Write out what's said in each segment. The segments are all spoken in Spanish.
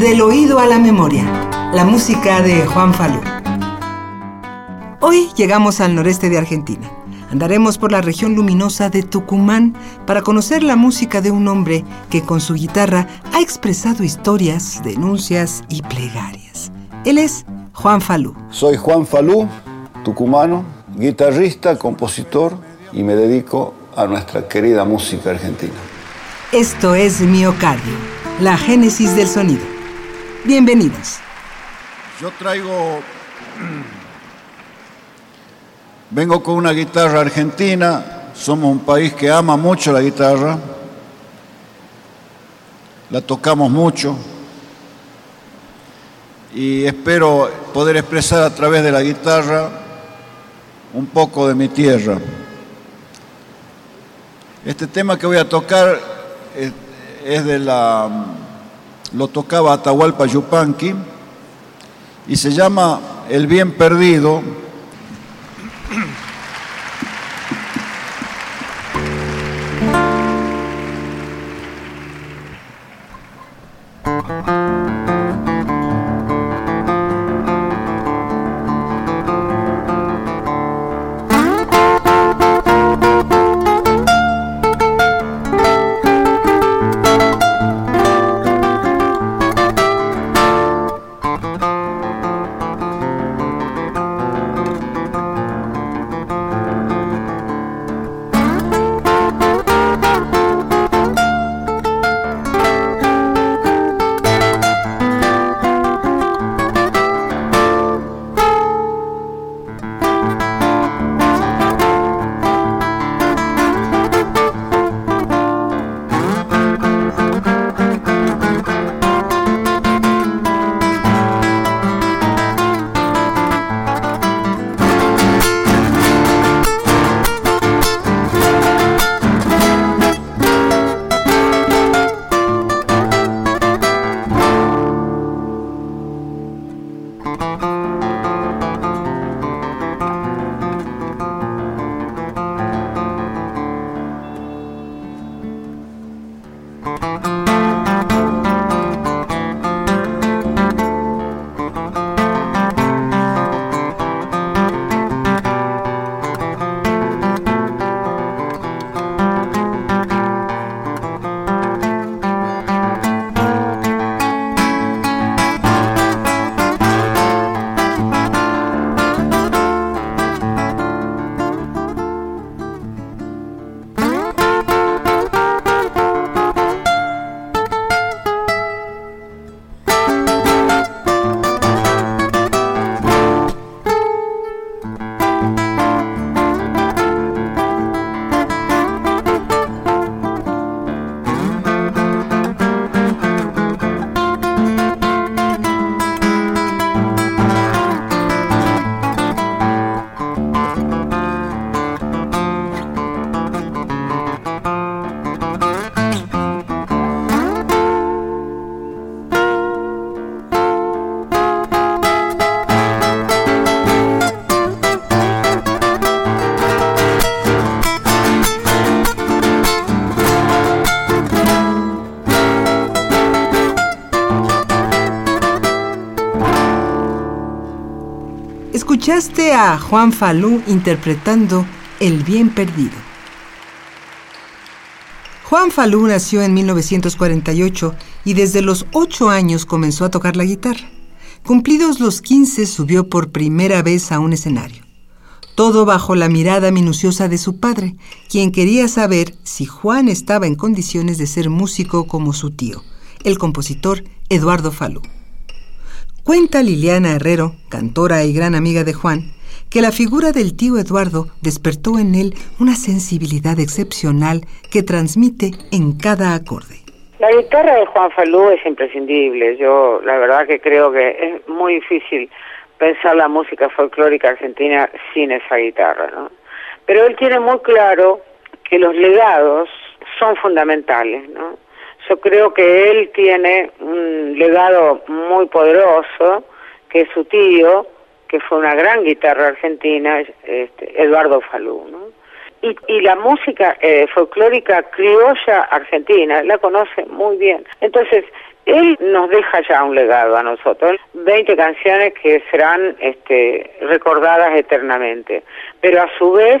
Del oído a la memoria la música de Juan Falú. Hoy llegamos al noreste de Argentina. Andaremos por la región luminosa de Tucumán para conocer la música de un hombre que con su guitarra ha expresado historias, denuncias y plegarias. Él es Juan Falú. Soy Juan Falú, tucumano, guitarrista, compositor y me dedico a nuestra querida música argentina. Esto es Miocardio, la génesis del sonido. Bienvenidos. Yo traigo... Vengo con una guitarra argentina, somos un país que ama mucho la guitarra, la tocamos mucho y espero poder expresar a través de la guitarra un poco de mi tierra. Este tema que voy a tocar es, de la... lo tocaba Atahualpa Yupanqui y se llama El bien perdido. Escuchaste a Juan Falú interpretando El bien perdido. Juan Falú nació en 1948 y desde los 8 años comenzó a tocar la guitarra. Cumplidos los 15 subió por primera vez a un escenario. Todo bajo la mirada minuciosa de su padre, quien quería saber si Juan estaba en condiciones de ser músico como su tío, el compositor Eduardo Falú. Cuenta Liliana Herrero, cantora y gran amiga de Juan, que la figura del tío Eduardo despertó en él una sensibilidad excepcional que transmite en cada acorde. La guitarra de Juan Falú es imprescindible. Yo la verdad que creo que es muy difícil pensar la música folclórica argentina sin esa guitarra, ¿no? Pero él tiene muy claro que los legados son fundamentales, ¿no? Yo creo que él tiene un legado muy poderoso, que es su tío, que fue una gran guitarra argentina, este, Eduardo Falú, y, y la música eh, folclórica criolla argentina, la conoce muy bien. Entonces, él nos deja ya un legado a nosotros, 20 canciones que serán este, recordadas eternamente, pero a su vez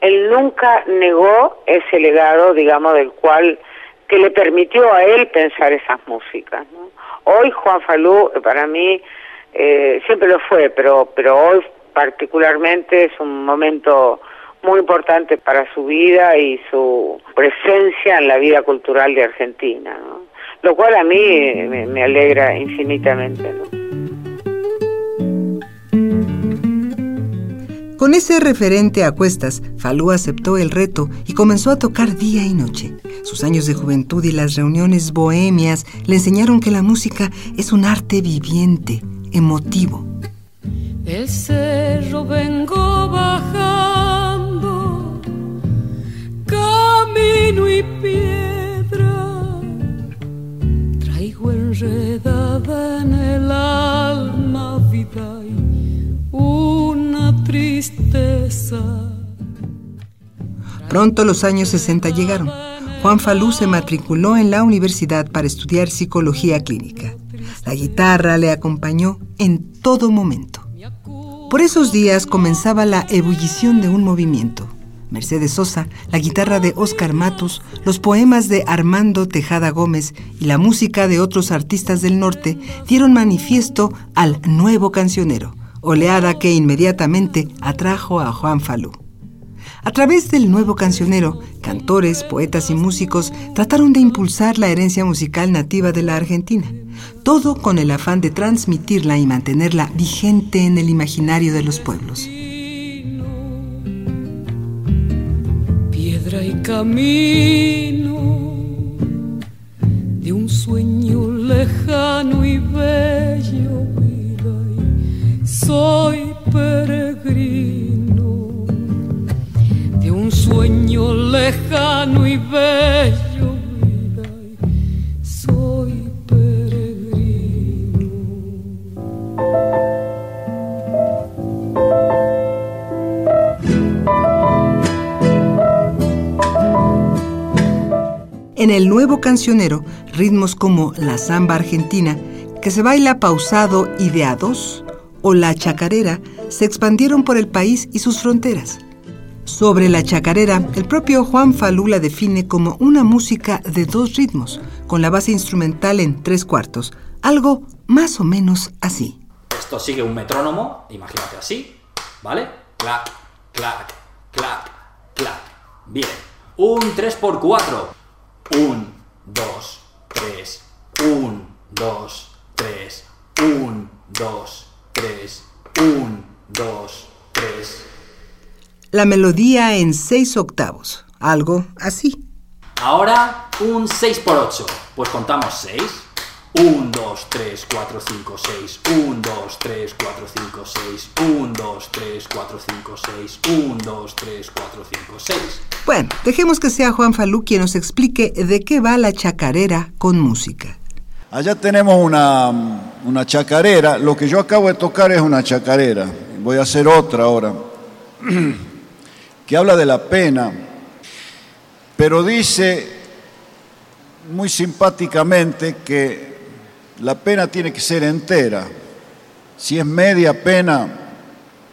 él nunca negó ese legado, digamos, del cual que le permitió a él pensar esas músicas. ¿no? Hoy Juan Falú, para mí, eh, siempre lo fue, pero, pero hoy particularmente es un momento muy importante para su vida y su presencia en la vida cultural de Argentina, lo cual a mí me, me alegra infinitamente. Con ese referente a cuestas, Falú aceptó el reto y comenzó a tocar día y noche. Sus años de juventud y las reuniones bohemias le enseñaron que la música es un arte viviente, emotivo. Pronto los años 60 llegaron. Juan Falú se matriculó en la universidad para estudiar psicología clínica. La guitarra le acompañó en todo momento. Por esos días comenzaba la ebullición de un movimiento. Mercedes Sosa, la guitarra de Oscar Matus, los poemas de Armando Tejada Gómez y la música de otros artistas del norte dieron manifiesto al nuevo cancionero, oleada que inmediatamente atrajo a Juan Falú. A través del nuevo cancionero, cantores, poetas y músicos trataron de impulsar la herencia musical nativa de la Argentina, todo con el afán de transmitirla y mantenerla vigente en el imaginario de los pueblos. Piedra y camino de un sueño lejano y bello, soy peregrino lejano y bello, vida, soy peregrino. En el nuevo cancionero, ritmos como la samba argentina, que se baila pausado y de a dos, o la chacarera, se expandieron por el país y sus fronteras. Sobre la chacarera, el propio Juan Falú la define como una música de dos ritmos, con la base instrumental en tres cuartos, algo más o menos así. Esto sigue un metrónomo, imagínate así, ¿vale? Clac, clac, clac, clac. Bien. Un 3x4. Un, dos, tres. Un, dos, tres. Un, dos, tres. Un, dos, tres. La melodía en seis octavos, algo así. Ahora un 6x8. Pues contamos 6. 1, 2, 3, 4, 5, 6. 1, 2, 3, 4, 5, 6. 1, 2, 3, 4, 5, 6. 1, 2, 3, 4, 5, 6. Bueno, dejemos que sea Juan Falú quien nos explique de qué va la chacarera con música. Allá tenemos una, una chacarera. Lo que yo acabo de tocar es una chacarera. Voy a hacer otra ahora. que habla de la pena. Pero dice muy simpáticamente que la pena tiene que ser entera. Si es media pena,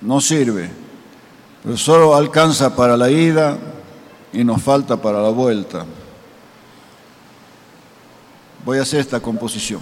no sirve. Pero solo alcanza para la ida y nos falta para la vuelta. Voy a hacer esta composición.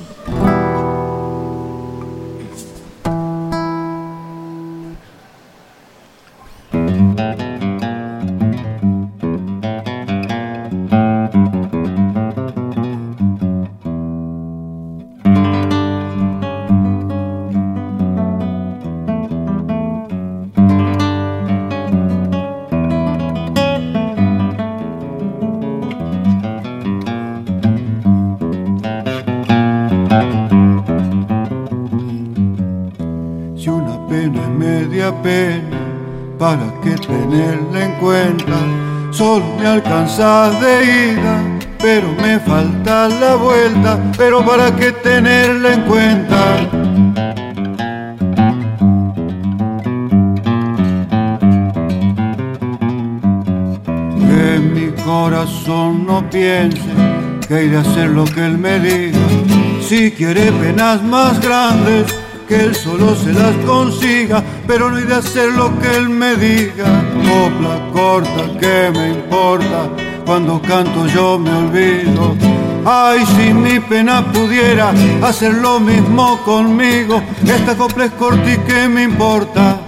¿Para qué tenerla en cuenta? Solo me alcanzas de ida, pero me falta la vuelta, pero ¿para qué tenerla en cuenta? Que mi corazón no piense que iré a hacer lo que él me diga. Si quiere penas más grandes, que él solo se las consiga, pero no iré a hacer lo que él me diga. Copla corta, que me importa? Cuando canto yo me olvido. Ay, si mi pena pudiera hacer lo mismo conmigo, esta copla es corta y que me importa.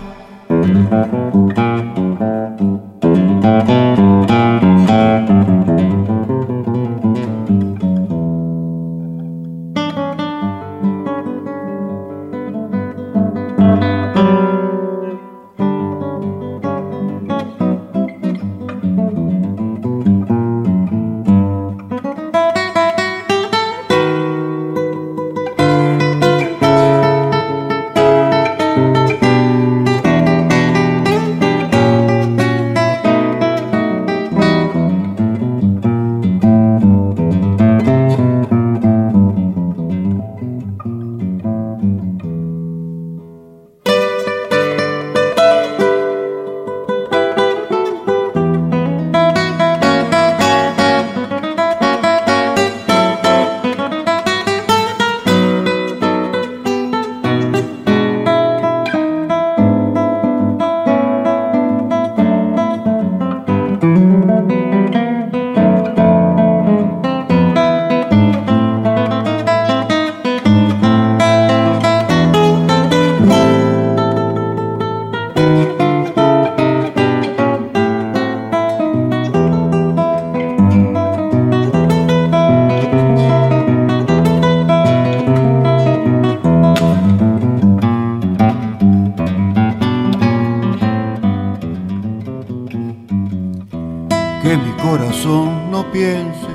Corazón no piense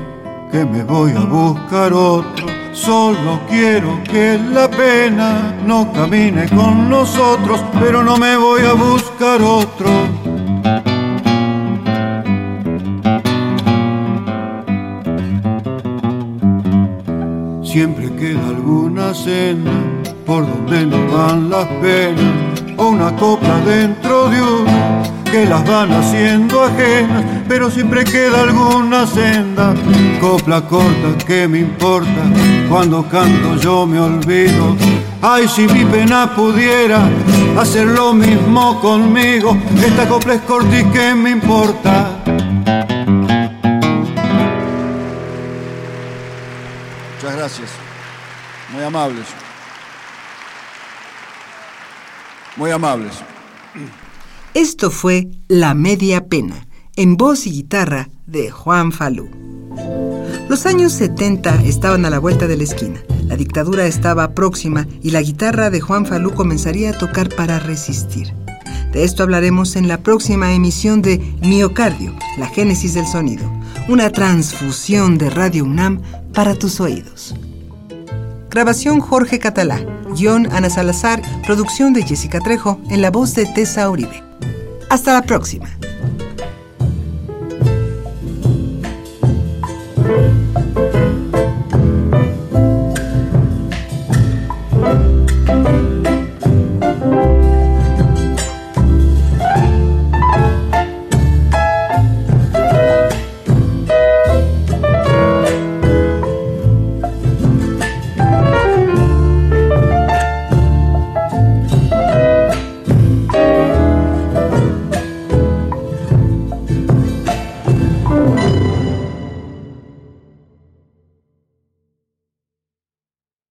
que me voy a buscar otro. Solo quiero que la pena no camine con nosotros, pero no me voy a buscar otro. Siempre queda alguna senda por donde no van las penas, o una copla dentro de uno que las van haciendo ajenas, pero siempre queda alguna senda. Copla corta, que me importa? Cuando canto yo me olvido. Ay, si mi pena pudiera hacer lo mismo conmigo. Esta copla es corta y que me importa? Muchas gracias. Muy amables. Muy amables. Esto fue La Media Pena, en voz y guitarra de Juan Falú. Los años 70 estaban a la vuelta de la esquina. La dictadura estaba próxima y la guitarra de Juan Falú comenzaría a tocar para resistir. De esto hablaremos en la próxima emisión de Miocardio, la génesis del sonido, una transfusión de Radio UNAM para tus oídos. Grabación Jorge Catalá, guion Ana Salazar, producción de Jessica Trejo, en la voz de Tessa Uribe. Hasta la próxima.